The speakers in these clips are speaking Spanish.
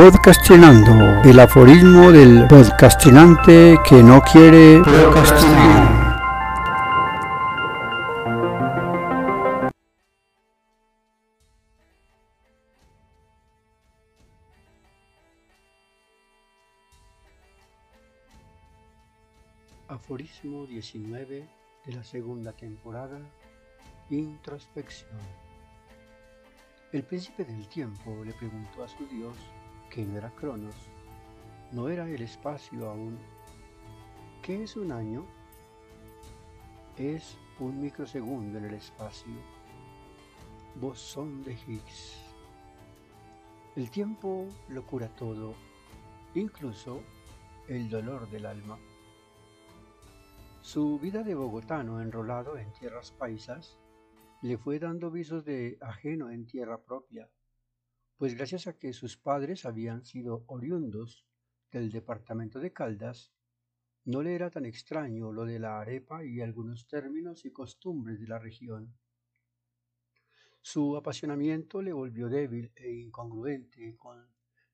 Podcastinando, el aforismo del podcastinante que no quiere podcastinar. Aforismo 19 de la segunda temporada, Introspección. El príncipe del tiempo le preguntó a su Dios, que no era Cronos, no era el espacio aún. ¿Qué es un año? Es un microsegundo en el espacio. Bosón de Higgs. El tiempo lo cura todo, incluso el dolor del alma. Su vida de bogotano enrolado en tierras paisas le fue dando visos de ajeno en tierra propia, pues gracias a que sus padres habían sido oriundos del departamento de Caldas, no le era tan extraño lo de la arepa y algunos términos y costumbres de la región. Su apasionamiento le volvió débil e incongruente con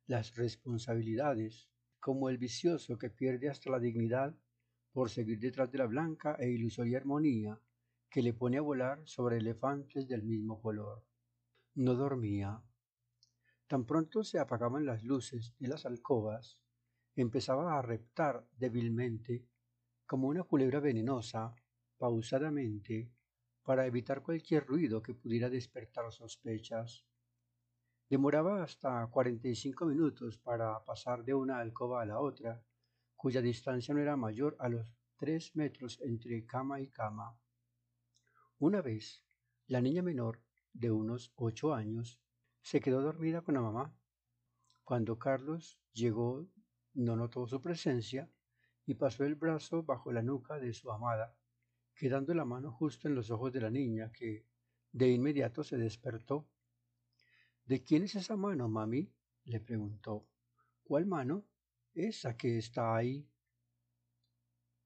las responsabilidades, como el vicioso que pierde hasta la dignidad por seguir detrás de la blanca e ilusoria armonía que le pone a volar sobre elefantes del mismo color. No dormía. Tan pronto se apagaban las luces de las alcobas, empezaba a reptar débilmente, como una culebra venenosa, pausadamente, para evitar cualquier ruido que pudiera despertar sospechas. Demoraba hasta cuarenta y cinco minutos para pasar de una alcoba a la otra, cuya distancia no era mayor a los tres metros entre cama y cama. Una vez, la niña menor, de unos ocho años, se quedó dormida con la mamá. Cuando Carlos llegó, no notó su presencia y pasó el brazo bajo la nuca de su amada, quedando la mano justo en los ojos de la niña, que de inmediato se despertó. ¿De quién es esa mano, mami? le preguntó. ¿Cuál mano? Esa que está ahí.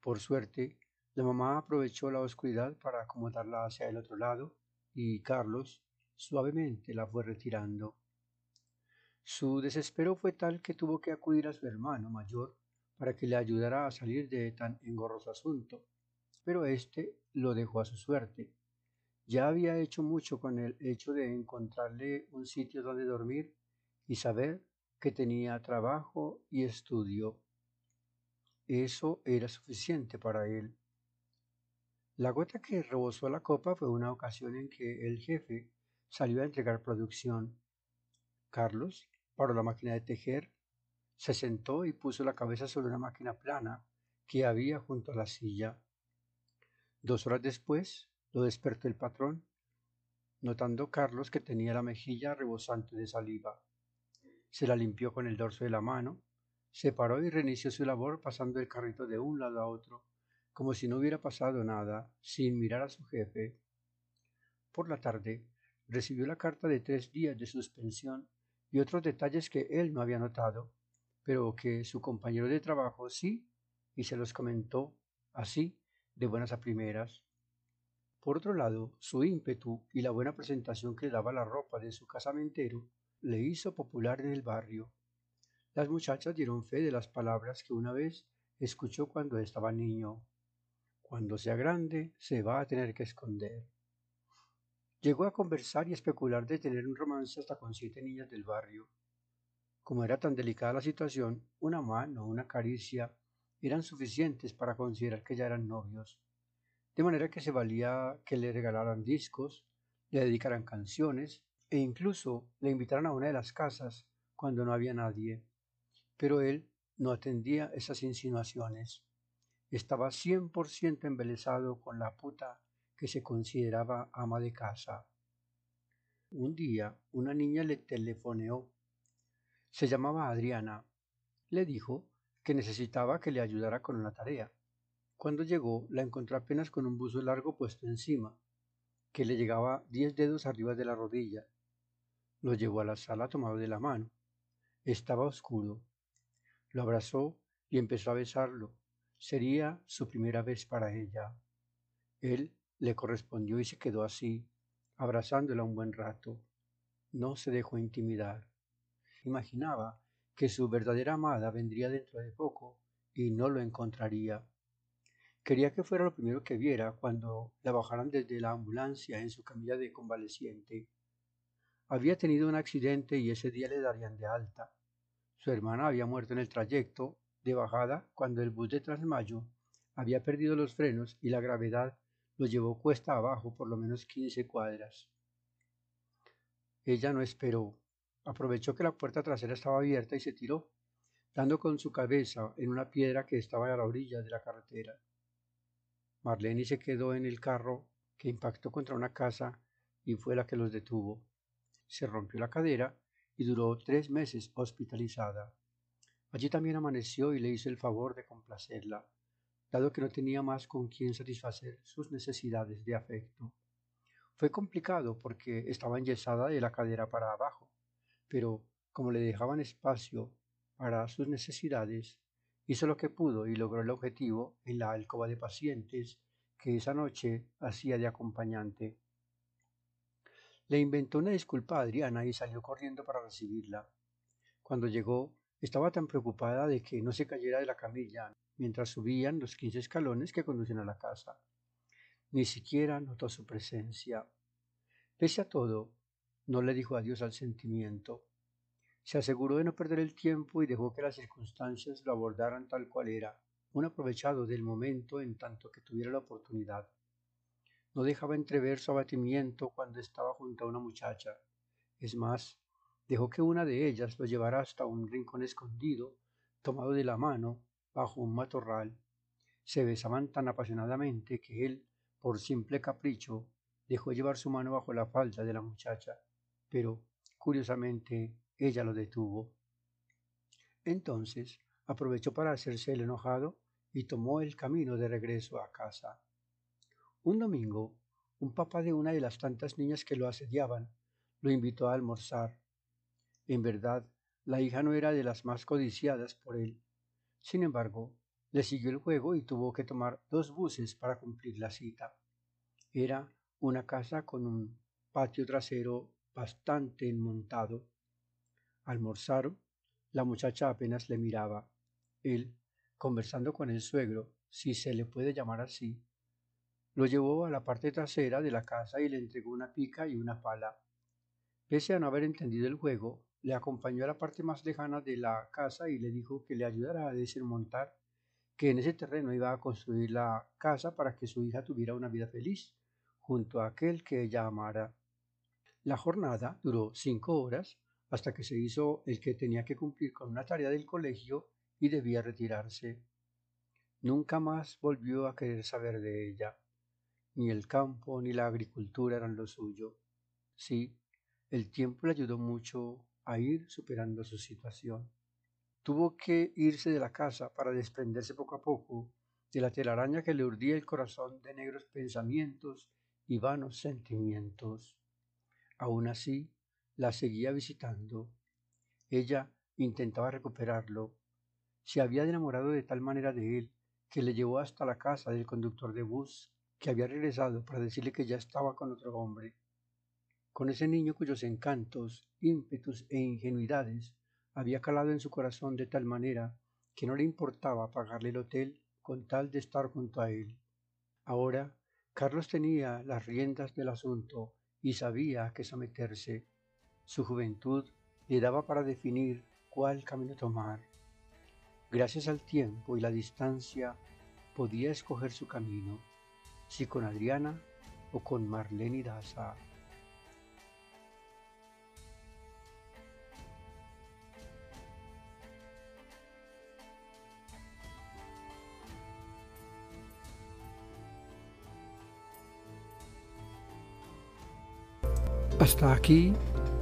Por suerte, la mamá aprovechó la oscuridad para acomodarla hacia el otro lado y Carlos suavemente la fue retirando. Su desespero fue tal que tuvo que acudir a su hermano mayor para que le ayudara a salir de tan engorroso asunto, pero éste lo dejó a su suerte. Ya había hecho mucho con el hecho de encontrarle un sitio donde dormir y saber que tenía trabajo y estudio. Eso era suficiente para él. La gota que rebosó la copa fue una ocasión en que el jefe salió a entregar producción. Carlos paró la máquina de tejer, se sentó y puso la cabeza sobre una máquina plana que había junto a la silla. Dos horas después lo despertó el patrón, notando Carlos que tenía la mejilla rebosante de saliva se la limpió con el dorso de la mano, se paró y reinició su labor pasando el carrito de un lado a otro, como si no hubiera pasado nada, sin mirar a su jefe. Por la tarde recibió la carta de tres días de suspensión y otros detalles que él no había notado, pero que su compañero de trabajo sí, y se los comentó así, de buenas a primeras. Por otro lado, su ímpetu y la buena presentación que daba la ropa de su casamentero le hizo popular en el barrio. Las muchachas dieron fe de las palabras que una vez escuchó cuando estaba niño. Cuando sea grande, se va a tener que esconder. Llegó a conversar y especular de tener un romance hasta con siete niñas del barrio. Como era tan delicada la situación, una mano, una caricia, eran suficientes para considerar que ya eran novios. De manera que se valía que le regalaran discos, le dedicaran canciones e incluso le invitaron a una de las casas cuando no había nadie. Pero él no atendía esas insinuaciones. Estaba cien por ciento embelesado con la puta que se consideraba ama de casa. Un día una niña le telefoneó. Se llamaba Adriana. Le dijo que necesitaba que le ayudara con una tarea. Cuando llegó la encontró apenas con un buzo largo puesto encima, que le llegaba diez dedos arriba de la rodilla lo llevó a la sala tomado de la mano. Estaba oscuro. Lo abrazó y empezó a besarlo. Sería su primera vez para ella. Él le correspondió y se quedó así, abrazándola un buen rato. No se dejó intimidar. Imaginaba que su verdadera amada vendría dentro de poco y no lo encontraría. Quería que fuera lo primero que viera cuando la bajaran desde la ambulancia en su camilla de convaleciente. Había tenido un accidente y ese día le darían de alta. Su hermana había muerto en el trayecto de bajada cuando el bus de Transmayo había perdido los frenos y la gravedad lo llevó cuesta abajo por lo menos quince cuadras. Ella no esperó. Aprovechó que la puerta trasera estaba abierta y se tiró, dando con su cabeza en una piedra que estaba a la orilla de la carretera. Marlene se quedó en el carro que impactó contra una casa y fue la que los detuvo. Se rompió la cadera y duró tres meses hospitalizada. Allí también amaneció y le hizo el favor de complacerla, dado que no tenía más con quien satisfacer sus necesidades de afecto. Fue complicado porque estaba enyesada de la cadera para abajo, pero como le dejaban espacio para sus necesidades, hizo lo que pudo y logró el objetivo en la alcoba de pacientes que esa noche hacía de acompañante. Le inventó una disculpa a Adriana y salió corriendo para recibirla. Cuando llegó, estaba tan preocupada de que no se cayera de la camilla mientras subían los quince escalones que conducen a la casa. Ni siquiera notó su presencia. Pese a todo, no le dijo adiós al sentimiento. Se aseguró de no perder el tiempo y dejó que las circunstancias lo abordaran tal cual era, un aprovechado del momento en tanto que tuviera la oportunidad. No dejaba entrever su abatimiento cuando estaba junto a una muchacha. Es más, dejó que una de ellas lo llevara hasta un rincón escondido, tomado de la mano, bajo un matorral. Se besaban tan apasionadamente que él, por simple capricho, dejó llevar su mano bajo la falda de la muchacha, pero, curiosamente, ella lo detuvo. Entonces aprovechó para hacerse el enojado y tomó el camino de regreso a casa. Un domingo, un papá de una de las tantas niñas que lo asediaban lo invitó a almorzar. En verdad, la hija no era de las más codiciadas por él. Sin embargo, le siguió el juego y tuvo que tomar dos buses para cumplir la cita. Era una casa con un patio trasero bastante enmontado. Almorzaron. La muchacha apenas le miraba. Él, conversando con el suegro, si se le puede llamar así, lo llevó a la parte trasera de la casa y le entregó una pica y una pala. Pese a no haber entendido el juego, le acompañó a la parte más lejana de la casa y le dijo que le ayudara a desmontar, que en ese terreno iba a construir la casa para que su hija tuviera una vida feliz, junto a aquel que ella amara. La jornada duró cinco horas hasta que se hizo el que tenía que cumplir con una tarea del colegio y debía retirarse. Nunca más volvió a querer saber de ella. Ni el campo ni la agricultura eran lo suyo. Sí, el tiempo le ayudó mucho a ir superando su situación. Tuvo que irse de la casa para desprenderse poco a poco de la telaraña que le urdía el corazón de negros pensamientos y vanos sentimientos. Aún así, la seguía visitando. Ella intentaba recuperarlo. Se había enamorado de tal manera de él que le llevó hasta la casa del conductor de bus que había regresado para decirle que ya estaba con otro hombre, con ese niño cuyos encantos, ímpetus e ingenuidades había calado en su corazón de tal manera que no le importaba pagarle el hotel con tal de estar junto a él. Ahora Carlos tenía las riendas del asunto y sabía a qué someterse. Su juventud le daba para definir cuál camino tomar. Gracias al tiempo y la distancia podía escoger su camino si con Adriana o con Marlene Daza. Hasta aquí,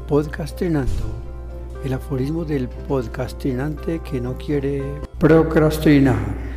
podcastinando, el aforismo del podcastinante que no quiere procrastinar.